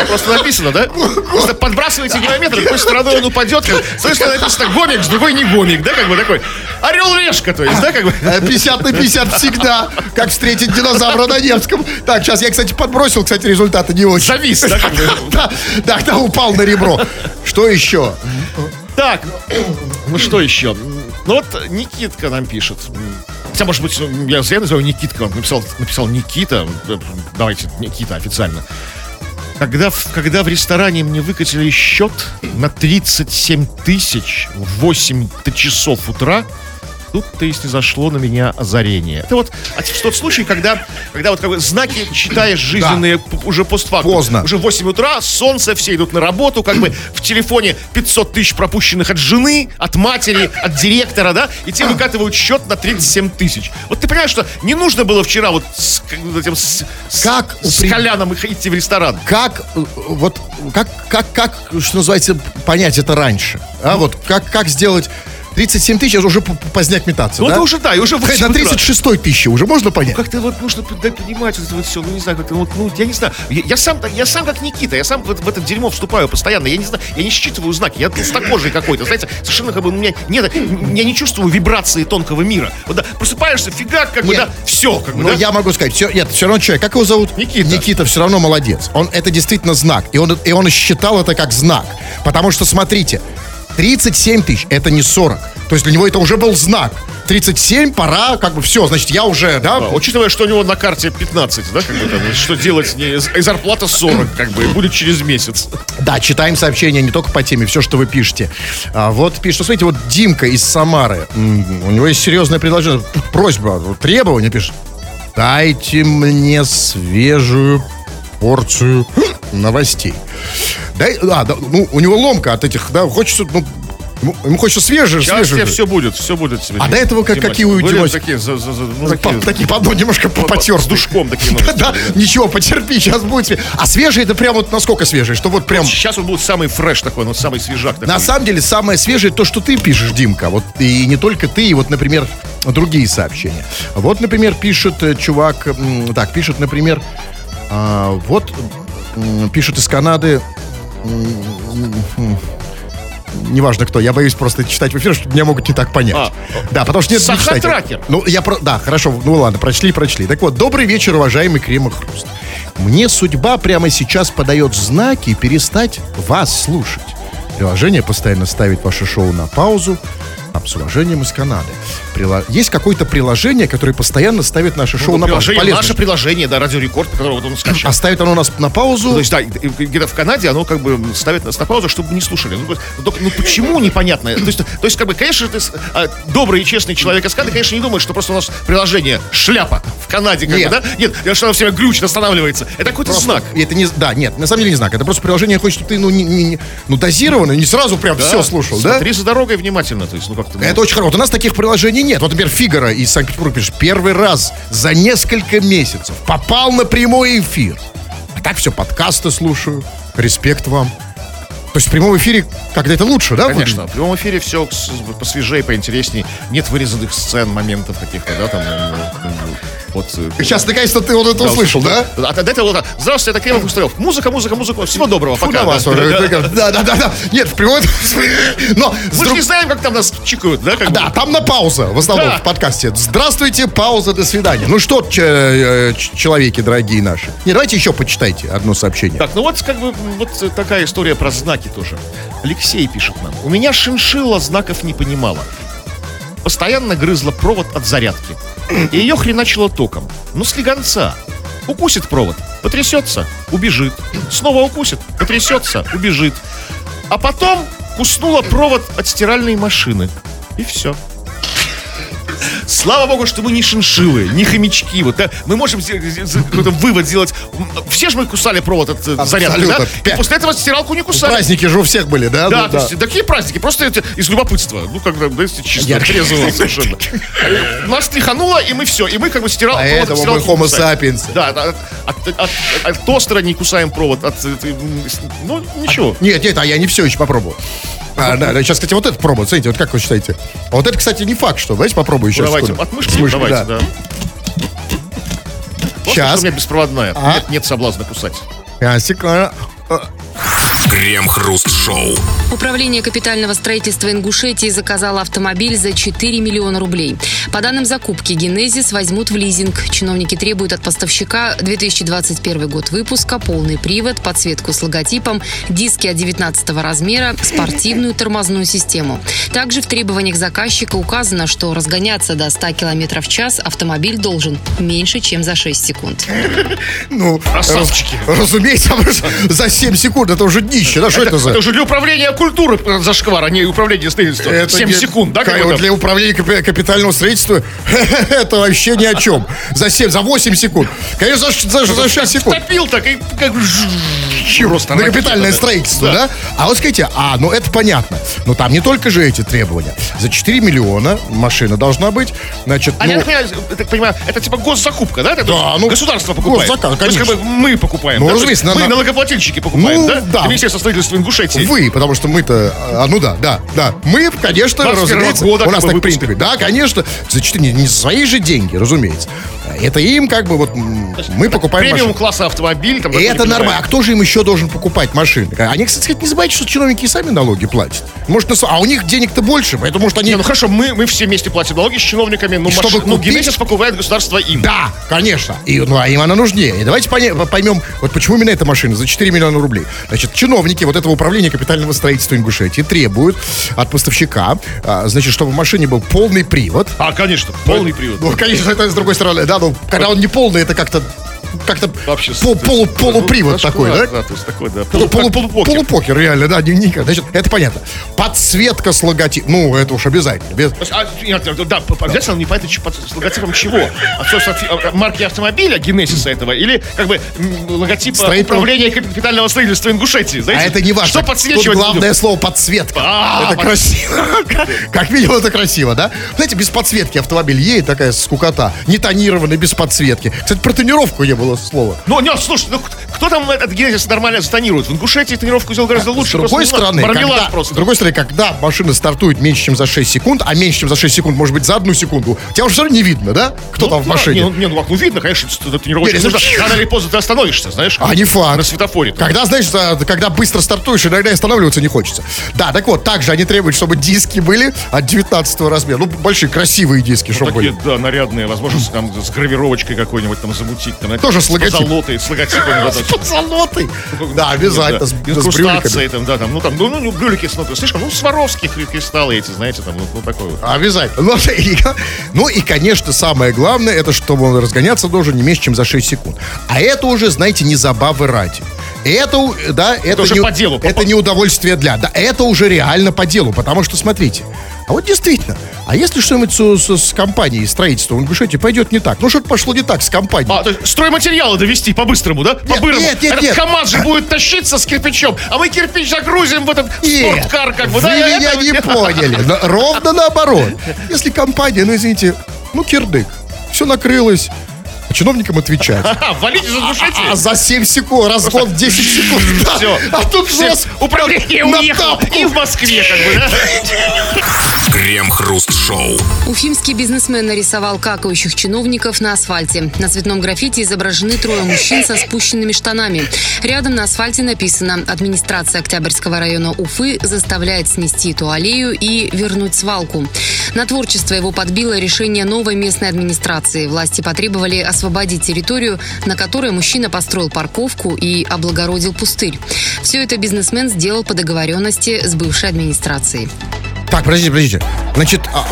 Просто написано, да? Просто подбрасываете геометр, какой стороной он упадет. С одной стороны написано гомик, с другой не гомик, да, как бы такой. Орел-решка, то есть, да, как бы. Э, 50 на 50 всегда. Как встретить динозавра на Невском. Так, сейчас я, кстати, подбросил, кстати, результаты не очень. Завис, да, как бы. [LAUGHS] Да, да, упал на ребро. Что еще? Так, ну что еще? Ну вот Никитка нам пишет. Хотя, может быть, я зря называю Никитка, он написал, написал Никита. Давайте, Никита официально. Когда когда в ресторане мне выкатили счет на 37 тысяч в 8 часов утра, тут-то и снизошло на меня озарение. Это вот тот случай, когда, когда вот как бы знаки читаешь жизненные п- уже постфактум. Поздно. Уже 8 утра, солнце, все идут на работу, как бы в телефоне 500 тысяч пропущенных от жены, от матери, от директора, да, и тебе выкатывают счет на 37 тысяч. Вот ты понимаешь, что не нужно было вчера вот с, этим, с, с- Как с упри- Коляном их идти в ресторан. Как, э, вот, как, как, как, что называется, понять это раньше? А вот, как, как сделать 37 тысяч, это уже поздняк метаться, Ну, да? это уже, да, и уже 8 На утра. 36 тысячи уже можно понять? Как-то вот нужно понимать вот это вот все, ну не знаю, как-то вот, ну я не знаю, я, я сам я сам как Никита, я сам в, в это дерьмо вступаю постоянно, я не знаю, я не считываю знаки, я толстокожий какой-то, знаете, совершенно как бы у меня нет, я не чувствую вибрации тонкого мира. Вот да, просыпаешься, фигак, как бы, Нет. да, все, как бы, Но да. я могу сказать, все, нет, все равно человек, как его зовут? Никита. Никита все равно молодец. Он, это действительно знак. И он, и он считал это как знак. Потому что, смотрите, 37 тысяч, это не 40. То есть для него это уже был знак. 37, пора, как бы все, значит, я уже, да, А, Учитывая, что у него на карте 15, да, как бы там, что делать, не, и зарплата 40, как бы, и будет через месяц. Да, читаем сообщения не только по теме, все, что вы пишете. А, вот пишет, ну, смотрите, вот Димка из Самары. У него есть серьезное предложение, просьба, требование пишет. Дайте мне свежую порцию новостей. Дай, а, да, ну, у него ломка от этих, да, хочется, ну, ему, ему хочется свежее, Сейчас свежее. все будет, все будет. тебе. А до этого как- какие у Были Димасика? такие, за- за- за- ну, По- такие, такие, по одной немножко по- потер. с душком такие Да, да, да. ничего, потерпи, сейчас будет. све- А свежий это прям вот насколько свежий, что вот прям... Сейчас он будет самый фреш такой, ну, самый свежак такой. На самом деле, самое свежее то, что ты пишешь, Димка. Вот и не только ты, и вот, например, другие сообщения. Вот, например, пишет э, чувак, так, пишет, например, а, вот м, пишет из Канады, неважно кто, я боюсь просто читать в эфир, что меня могут не так понять. А. да, потому что нет. Сахатракер. Ну, я про... Да, хорошо, ну ладно, прочли, прочли. Так вот, добрый вечер, уважаемый Крем и Хруст. Мне судьба прямо сейчас подает знаки перестать вас слушать. Приложение постоянно ставит ваше шоу на паузу. Там, с уважением из Канады. Прила- Есть какое-то приложение, которое постоянно ставит наше шоу на паузу. Полезно. наше приложение, да, Радио Рекорд, которое вот он скачал. А ставит оно нас на паузу. То есть, да, где-то в Канаде оно как бы ставит нас на паузу, чтобы не слушали. Ну, ну, ну, почему непонятно? То есть, то есть, как бы, конечно, ты а, добрый и честный человек из Канады, конечно, не думаешь, что просто у нас приложение шляпа в Канаде, как Нет. бы, да? Нет, что оно все время глючит, останавливается. Это какой-то Просто- знак. Это не, да, нет, на самом деле не знак. Это просто приложение хочет, чтобы ты, ну, не, не- ну дозированно, не сразу прям Да. все слушал, да? Смотри за дорогой внимательно, то есть, ну, ну, Это очень хорошо. Вот у нас таких приложений нет. Вот, например, Фигара из Санкт-Петербурга пишет, первый раз за несколько месяцев попал на прямой эфир. А так все, подкасты слушаю. Респект вам. То есть в прямом эфире как-то это лучше, да? Конечно, в прямом эфире все посвежее, поинтереснее. Нет вырезанных сцен, моментов каких-то, да, там. Вот? Сейчас наконец-то ты вот это да, услышал, да? А до этого, да, здравствуйте, это Кремов Устарев. Музыка, музыка, музыка. Всего доброго, Фу пока. вас да. Да. Да, да, да. Нет, в прямом Но Мы же друг- не знаем, как там нас чикают, да? как бы? Да, там на пауза, в основном Да. в подкасте. Здравствуйте, пауза, до свидания. Ну что, э, человеки дорогие наши. Не, давайте еще почитайте одно сообщение. Так, ну вот как бы вот такая история про знаки тоже. Алексей пишет нам. У меня шиншилла знаков не понимала. Постоянно грызла провод от зарядки. И ее хреначило током. Ну, слегонца. Укусит провод, потрясется, убежит. Снова укусит, потрясется, убежит. А потом куснула провод от стиральной машины. И все. Слава богу, что мы не шиншиллы, не хомячки. Вот, да? Мы можем какой-то вывод сделать. Все же мы кусали провод от э, зарядки, да? Абсолютно. И после этого стиралку не кусали. Праздники же у всех были, да? Да, Ну, то есть такие праздники, просто это из любопытства. Ну, когда, да, если чисто, Я- трезвого совершенно. Нас тряхануло, и мы все. И мы как бы стирал Поэтому провод от мы homo sapiens. Да, от, от, от- от- тостера не кусаем провод. От, э, ну, ничего. Нет, нет, а я не все еще попробовал. А, да, да, сейчас, кстати, вот это пробую. Смотрите, вот как вы считаете? А вот это, кстати, не факт, что. Давайте попробую сейчас. Давайте, от мышки, давайте, да. да. Щас. что у меня беспроводная. А? Нет, нет соблазна кусать. А, секунду. Крем-хруст-шоу. Управление капитального строительства Ингушетии заказало автомобиль за 4 миллиона рублей. По данным закупки, «Генезис» возьмут в лизинг. Чиновники требуют от поставщика 2021 год выпуска, полный привод, подсветку с логотипом, диски от 19 размера, спортивную тормозную систему. Также в требованиях заказчика указано, что разгоняться до 100 км в час автомобиль должен меньше, чем за 6 секунд. Ну, Красавчики. раз- разумеется, [LAUGHS] за 7 секунд это уже днище. Да, что это, за... Это уже для управления культуры э, зашквар, а не управление строительством. Это 7 не- секунд, да? Как это? для управления капи- капитального строительства [LAUGHS] это вообще ни о чем. За 7, за 8 секунд. Конечно, за, за, за 6 секунд. Топил так и как Просто на капитальное да. строительство, да. А вот скажите, а, ну это понятно. Но там не только же эти требования. За 4 миллиона машина должна быть. Значит, А ну, я так понимаю, так понимаю, это типа госзакупка, да? Это Да, ну, государство покупает. госзаказ, То есть, как конечно. бы мы покупаем. Ну, да? разумеется, мы на- налогоплательщики покупаем, Ну, да? да. Министерство строительства Ингушетии. Вы, потому что мы-то, а, ну да, да, да. Мы, конечно, 21 разумеется, года у нас так принято. выпуска. Да, конечно, за 4, не, не за свои же деньги, разумеется. Это им как бы вот мы покупаем Премиум машину. класса автомобиль. Там, это нормально. А кто же им еще должен покупать машины? Они, кстати, сказать, не забывайте, что чиновники и сами налоги платят. Может, на а у них денег-то больше, поэтому что они... Не, ну хорошо, мы, мы все вместе платим налоги с чиновниками, но чтобы маш- ну, купить- Генезис покупает государство им. Да, конечно. И, ну, а им она нужнее. И давайте поймем, вот почему именно эта машина за 4 миллиона рублей. Значит, чиновники вот этого управления капитального строительства Ингушетии требуют от поставщика, а, значит, чтобы в машине был полный привод. А, конечно, полный привод. Ну, конечно, это с другой стороны, да, ну, когда он не полный, это как-то как-то Вообще, пол- полу- есть, полупривод ну, такой, да? Да, то есть такой, да. Ну, Полу, полу- как полупокер. полупокер, реально, да, не- не- значит, это понятно. Подсветка с логотипом, ну, это уж обязательно. Без- а, нет, да, обязательно не понятно, под- с логотипом чего. А, собственно, фи- а, марки автомобиля, генезиса этого, или как бы логотипа Строительного- управления капитального строительства Ингушетии. А Знаете? это не важно. Что Тут подсвечивать главное будем? слово подсветка. А, это под- красиво. [LAUGHS] Как минимум это красиво, да? Знаете, без подсветки автомобиль едет такая скукота. Не тонированный, без подсветки. Кстати, про тонировку не было слова. Ну, нет, слушай, ну кто там этот генезис нормально затонирует? В Ингушетии тонировку сделал гораздо лучше. С другой ну, стороны, когда, просто. с другой стороны, когда машина стартует меньше, чем за 6 секунд, а меньше, чем за 6 секунд, может быть, за одну секунду, тебя уже все равно не видно, да? Кто там в Ну, машине? Не, ну, не, ну, ну, видно, конечно, это не, ну. Рано или поздно ты остановишься, знаешь. А не факт. На светофоре. Когда, знаешь, когда быстро стартуешь, иногда и останавливаться не хочется. Да, так вот, также они требуют, чтобы диски были от 19 размера. Ну, большие, красивые диски, чтобы Такие, были. да, нарядные, возможно, там, с гравировочкой какой-нибудь там замутить. Там, Тоже с логотипом. позолотой, с логотипом. да, [LAUGHS] там. Позолотой. Да, обязательно. С, с брюликами. там, да, там, ну там, ну, ну, брюлики, ну, слишком, ну, сваровские кри- кристаллы эти, знаете, там, ну, ну, такой вот. Обязательно. Ну, [LAUGHS] и, ну и, конечно, самое главное, это чтобы он разгоняться должен не меньше, чем за 6 секунд. А это уже, знаете, не забавы ради. Это, да, это, уже не, по делу, по- это не удовольствие для. Да, это уже реально по делу, потому что, смотрите, а вот действительно, а если что-нибудь с, с- с компанией строительства в Ингушетии пойдет не так? Ну, что-то пошло не так с компанией. А, то есть стройматериалы довести по-быстрому, да? По-бырому. нет, нет, Этот нет. КамАЗ же будет тащиться с кирпичом, а мы кирпич загрузим в этот Нет, спорткар, как бы, вы да? меня это- не поняли. Но ровно наоборот. Если компания, ну, извините, ну, кирдык, все накрылось, чиновникам отвечать. А, [LAUGHS] валите за А за 7 секунд, разгон в 10 секунд. [LAUGHS] Все. А тут раз управление уехало. И в Москве, как бы, да? [LAUGHS] Крем-хруст-шоу. Уфимский бизнесмен нарисовал какающих чиновников на асфальте. На цветном граффити изображены трое мужчин со спущенными штанами. Рядом на асфальте написано «Администрация Октябрьского района Уфы заставляет снести эту аллею и вернуть свалку». На творчество его подбило решение новой местной администрации. Власти потребовали освободить территорию, на которой мужчина построил парковку и облагородил пустырь. Все это бизнесмен сделал по договоренности с бывшей администрацией. Так, подождите, подождите. Значит, а,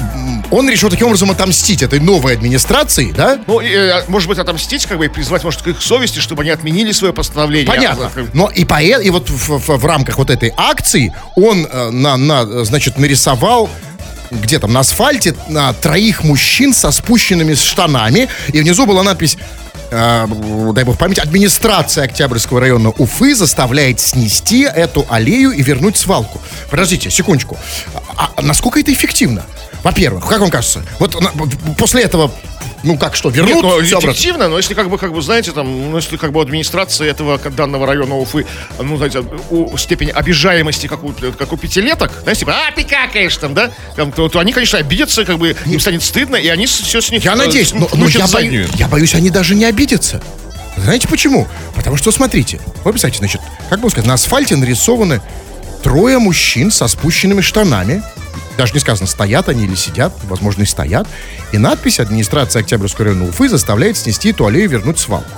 он решил таким образом отомстить этой новой администрации, да? Ну, и, э, может быть, отомстить, как бы, и призвать, может, к их совести, чтобы они отменили свое постановление. Понятно. Но и, по, и вот в, в- в рамках вот этой акции он э, на, на, э, значит, нарисовал где там, на асфальте на троих мужчин со спущенными штанами, и внизу была надпись э, дай бог память, администрация Октябрьского района Уфы заставляет снести эту аллею и вернуть свалку. Подождите, секундочку. А, а насколько это эффективно? Во-первых, как вам кажется? Вот на- после этого, ну как что, вернут Нет, ну, эффективно, но если как бы, как бы, знаете, там, ну, если как бы администрация этого данного района Уфы, ну, знаете, у степень обижаемости, как у, как у пятилеток, знаете, типа, а, ты какаешь там, да, там, то, то они, конечно, обидятся, как бы, им станет стыдно, и они все с них Я э, надеюсь, но, но я, бою- я боюсь, они даже не обидятся. Знаете почему? Потому что, смотрите, вы представьте, значит, как бы сказать, на асфальте нарисованы трое мужчин со спущенными штанами. Даже не сказано, стоят они или сидят, возможно, и стоят. И надпись «Администрация Октябрьского района Уфы заставляет снести эту аллею и вернуть свалку».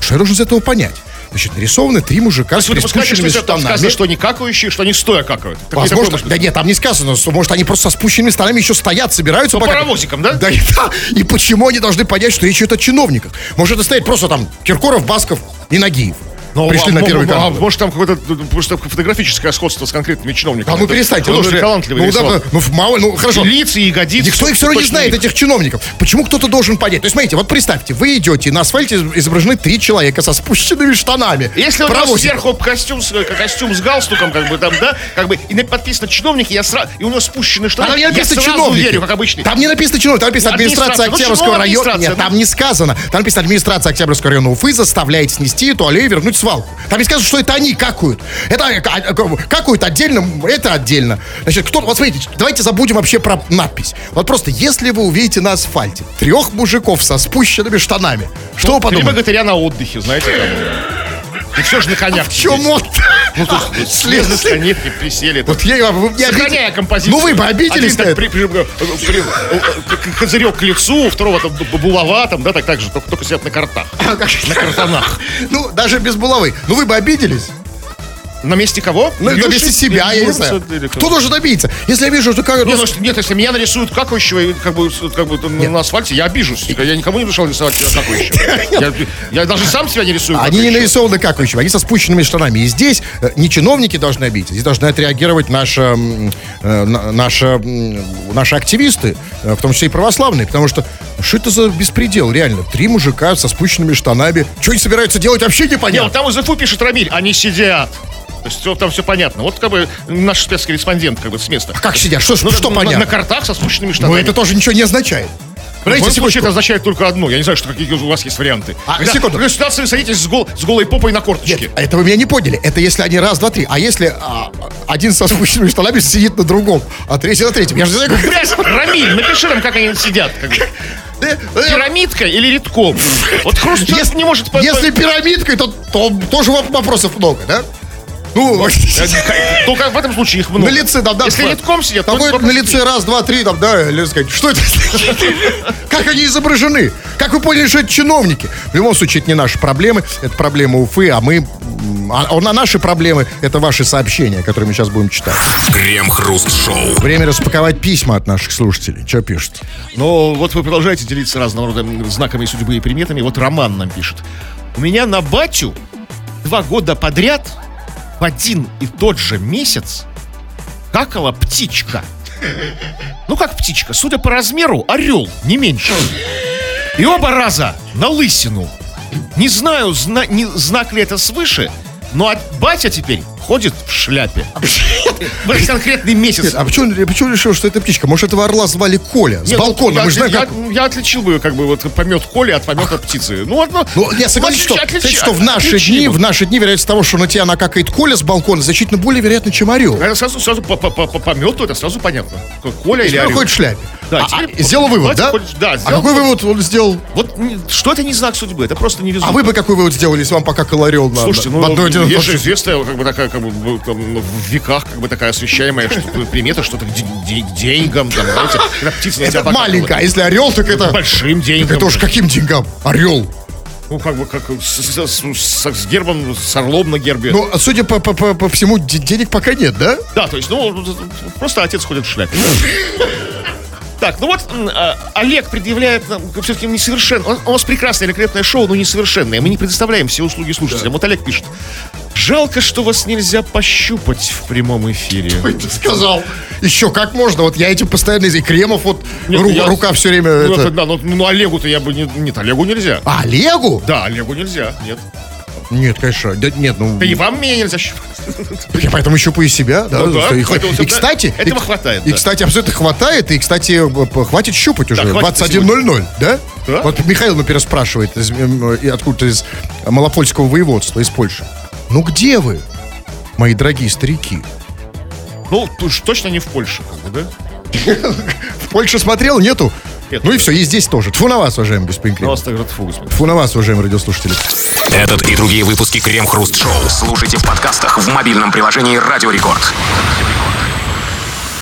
Что я должен из этого понять? Значит, нарисованы три мужика с допускаете, что приспущенными там штанами. сказано, что не какающие, что они стоя какают. Так Возможно, да нет, там не сказано, что, может, они просто со спущенными штанами еще стоят, собираются. По пока- паровозикам, да? Да, и, [LAUGHS] да. И почему они должны понять, что речь идет о чиновниках? Может, это стоит просто там Киркоров, Басков и Нагиев. Ну, Пришли а, на мо- первый мо- канал. а может, там какое-то просто фотографическое сходство с конкретными чиновниками. А ну перестаньте. Ну, талантливый ну, да, ну, мало, ну, хорошо. Лица, и ягодицы. Никто их все равно не знает, этих чиновников. Почему кто-то должен понять? То есть, смотрите, вот представьте, вы идете, на асфальте изображены три человека со спущенными штанами. Если у Паровозиком. сверху костюм, с- костюм с галстуком, как бы там, да, как бы, и на- подписано чиновники, я сразу, и у него спущены штаны, Там не я написано сразу чиновники. верю, как обычный. Там не написано чиновник, там написано администрация Администрация. Ну, Октябрьского района. Нет, да. там не сказано. Там написано администрация Октябрьского района Уфы заставляет снести эту аллею и вернуть свалку. Там не сказано, что это они какают. Это а, а, какают отдельно, это отдельно. Значит, кто вот смотрите, давайте забудем вообще про надпись. Вот просто, если вы увидите на асфальте трех мужиков со спущенными штанами, что вы Три подумаете? богатыря на отдыхе, знаете, там. И все же на конях. В чем он? Ну, то есть, слезли с коней, присели. Вот я, не Сохраняя композицию. Ну вы бы обиделись так при- при- при- козырек к лицу, у второго там булава, там, да, так, так же, только, только сидят на картах. На картонах. [LAUGHS] Ну, даже без булавы. Ну вы бы обиделись? На месте кого? Ну, на месте себя, я не знаю. Кто должен добиться? Если я вижу, что как... Не, ну, нет, если меня нарисуют какающего, как бы, как бы там на асфальте, я обижусь. Я никому не решил рисовать себя какающего. [LAUGHS] Я, я даже сам себя не рисую. Они не какающего. нарисованы какающими, они со спущенными штанами. И здесь э, не чиновники должны обидеться, здесь должны отреагировать наши, э, на- наши, наши активисты, э, в том числе и православные, потому что что это за беспредел, реально? Три мужика со спущенными штанами. Что они собираются делать, вообще непонятно. там из ИФУ пишет Рамиль, они сидят. То есть всё- там все понятно. Вот как бы наш спецкорреспондент как бы с места. Как сидят? Что, Ну, что на- понятно? На картах со спущенными Ну, штанами. это тоже ничего не означает. В Подождите, любом случае, секундочку. это означает только одно. Я не знаю, что какие у вас есть варианты. А, Когда секунду. в этой ситуации вы садитесь с, гол- с голой попой на корточке. Нет, это вы меня не поняли. Это если они раз, два, три. А если а, один со спущенными штанами сидит на другом, а третий на третьем? Я же не знаю, как... Блядь, Рамиль, напиши нам, как они сидят. как. Э, э, Пирамидка или редком? Вот Если, не может... если пирамидкой, то, то тоже воп- вопросов много, да? Ну, Только в этом случае их много. на лице, да, да. Если редком сидят, Там то будет на лице раз, два, три, там, да, или сказать, что это? Как они изображены? Как вы поняли, что это чиновники? В любом случае, это не наши проблемы, это проблема Уфы, а мы... А, а наши проблемы — это ваши сообщения, которые мы сейчас будем читать. Крем-хруст-шоу. Время распаковать письма от наших слушателей. Что пишут? Но вот вы продолжаете делиться разного рода знаками судьбы и приметами. Вот Роман нам пишет. У меня на батю два года подряд в один и тот же месяц какала птичка. Ну как птичка? Судя по размеру, орел, не меньше. И оба раза на лысину. Не знаю, зна- не- знак ли это свыше, но от- батя теперь ходит в шляпе. В этот [LAUGHS] конкретный месяц. А почему, почему решил, что это птичка? Может, этого орла звали Коля? С ну, балкона, я, мы знаем, как... я отличил бы, как бы, вот помет Коли от помета птицы. Ну, одно. Ну, я согласен, что, отличи- кстати, отличи- что в наши дни, в наши дни вероятность того, что на тебя накакает Коля с балкона, значительно более вероятно, чем орел. Это сразу, сразу по, по, по, по помету, это сразу понятно. Коля или орел. ходит в шляпе. Да, А, теперь а, сделал вывод, да? да, А сделал какой вывод. он сделал? Вот что это не знак судьбы, это просто не везут. А вы бы какой вывод сделали, если вам покакал орел на, Слушайте, ну, в одной есть же известная, как бы такая, как бы, ну, в веках, как бы такая освещаемая что, примета, что-то к, де- де- к деньгам, там, знаете, когда птица на тебя маленькая, а если орел, так это... Большим Так деньгам. это уж каким деньгам? Орел. Ну, как бы, как с, с- с- с гербом, с орлом на гербе. Ну, судя по, по, по- по всему, де- денег пока нет, да? Да, то есть, ну, просто отец ходит в шляпе. Так, ну вот а, Олег предъявляет нам все-таки несовершенно. Он- У нас прекрасное великолепное шоу, но несовершенное. Мы не предоставляем все услуги слушателям. Вот Олег пишет. Жалко, что вас нельзя пощупать в прямом эфире. Ой, ты сказал. Еще как можно? Вот я этим постоянно из Кремов вот Нет, ру- я- рука все время. Ну, это- это да, ну, ну, Олегу-то я бы не... Нет, Олегу нельзя. А, Олегу? Да, Олегу нельзя, нет. Нет, конечно. Да, нет, ну. Да и вам меня нельзя щупать. [LAUGHS] Я поэтому щупаю себя, да. Ну да, и, и, кстати, этого и- хватает, И, да. кстати, абсолютно хватает. И, кстати, п- хватит щупать уже. Да, хватит 21.00, да? Да. Вот Михаил например, спрашивает из, м, и откуда-то из Малопольского воеводства, из Польши. Ну где вы, мои дорогие старики? Ну, точно не в Польше, как бы, да? [LAUGHS] В Польше смотрел, нету? Нет, ну и все, и здесь тоже. Тфу на вас, уважаемые На беспринклины. вас так говорят, фу, господи. Тфу на вас, уважаемые радиослушатели. Этот и другие выпуски Крем Хруст Шоу слушайте в подкастах в мобильном приложении Радио Рекорд.